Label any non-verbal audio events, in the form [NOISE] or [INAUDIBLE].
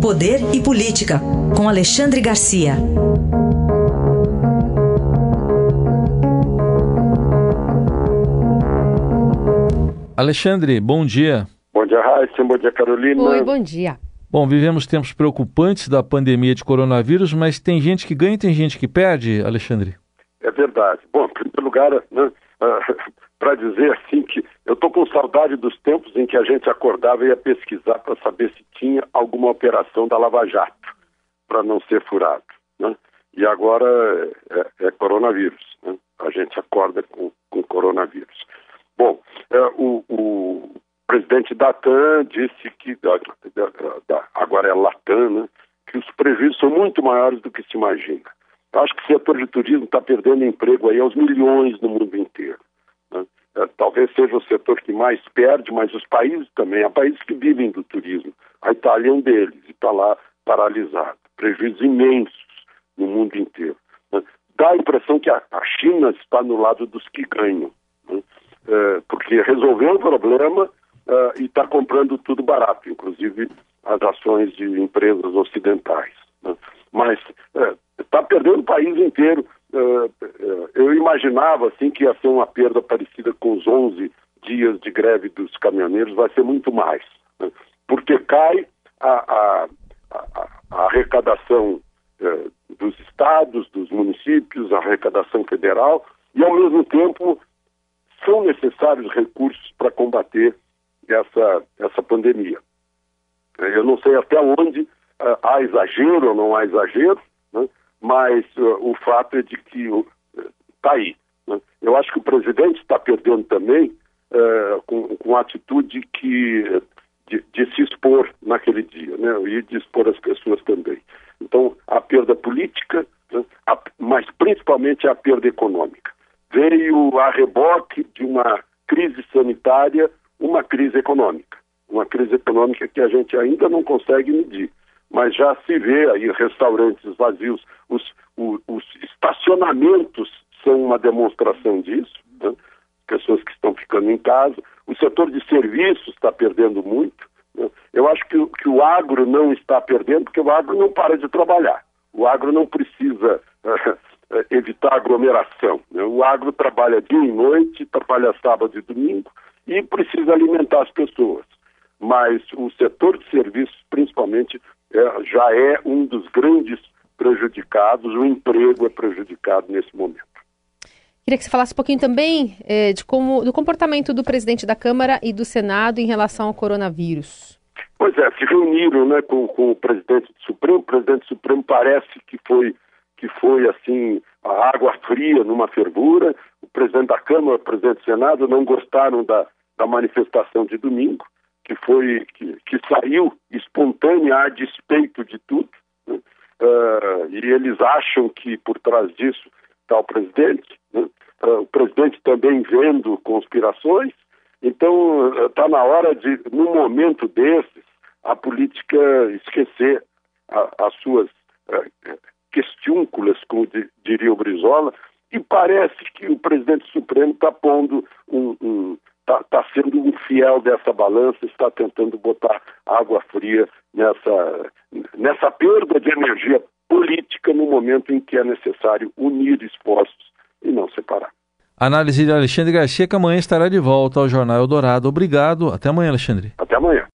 Poder e Política, com Alexandre Garcia. Alexandre, bom dia. Bom dia, Raíssa. Bom dia, Carolina. Oi, bom dia. Bom, vivemos tempos preocupantes da pandemia de coronavírus, mas tem gente que ganha e tem gente que perde, Alexandre? É verdade. Bom, em primeiro lugar, né, uh, para dizer assim que eu estou com saudade dos tempos em que a gente acordava e ia pesquisar para saber se tinha alguma operação da Lava Jato para não ser furado. Né? E agora é, é, é coronavírus. Né? A gente acorda com, com coronavírus. Bom, é, o, o, presidente da TAM disse que, agora é Latam, né, que os prejuízos são muito maiores do que se imagina. Acho que o setor de turismo está perdendo emprego aí aos milhões no mundo inteiro. É, talvez seja o setor que mais perde, mas os países também. Há países que vivem do turismo. A Itália é um deles e está lá paralisado. Prejuízos imensos no mundo inteiro. Né? Dá a impressão que a, a China está no lado dos que ganham. Né? É, porque resolveu o problema é, e está comprando tudo barato, inclusive as ações de empresas ocidentais. Né? Mas está é, perdendo o país inteiro. É, é, eu imaginava assim que ia ser uma perda parecida com os 11 dias de greve dos caminhoneiros, vai ser muito mais, né? porque cai a, a, a, a arrecadação é, dos estados, dos municípios, a arrecadação federal, e ao mesmo tempo são necessários recursos para combater essa, essa pandemia. Eu não sei até onde uh, há exagero ou não há exagero, né? Mas uh, o fato é de que está uh, aí. Né? Eu acho que o presidente está perdendo também com, com a atitude que, de, de, se expor naquele dia, né? e de expor as pessoas também. Então, a perda política, né? a, mas principalmente a perda econômica veio a reboque de uma crise sanitária, uma crise econômica. Uma crise econômica que a gente ainda não consegue medir. Mas já se vê aí restaurantes vazios, os, os, os estacionamentos são uma demonstração disso, né? pessoas que estão ficando em casa. O setor de serviços está perdendo muito. Né? Eu acho que, que o agro não está perdendo, porque o agro não para de trabalhar. O agro não precisa [LAUGHS] Eh, evitar aglomeração. Né? O agro trabalha dia e noite, trabalha sábado e domingo e precisa alimentar as pessoas. Mas o setor de serviços, principalmente, é, já é um dos grandes prejudicados, o emprego é prejudicado nesse momento. Queria que você falasse um pouquinho também é, de como, do comportamento do presidente da Câmara e do Senado em relação ao coronavírus. Pois é, se reuniram né, com, com o presidente do Supremo. O presidente do Supremo parece que foi que foi assim a água fria numa fervura. O presidente da Câmara, o presidente do Senado não gostaram da, da manifestação de domingo, que foi que, que saiu espontânea a despeito de tudo. Né? Uh, e eles acham que por trás disso está o presidente. Né? Uh, o presidente também vendo conspirações. Então está uh, na hora de, num momento desses, a política esquecer a, as suas questiúnculas, como diria o Brizola, e parece que o presidente Supremo está pondo um, um está tá sendo um fiel dessa balança, está tentando botar água fria nessa, nessa perda de energia política no momento em que é necessário unir esforços e não separar. Análise de Alexandre Garcia, que amanhã estará de volta ao Jornal Eldorado. Obrigado. Até amanhã, Alexandre. Até amanhã.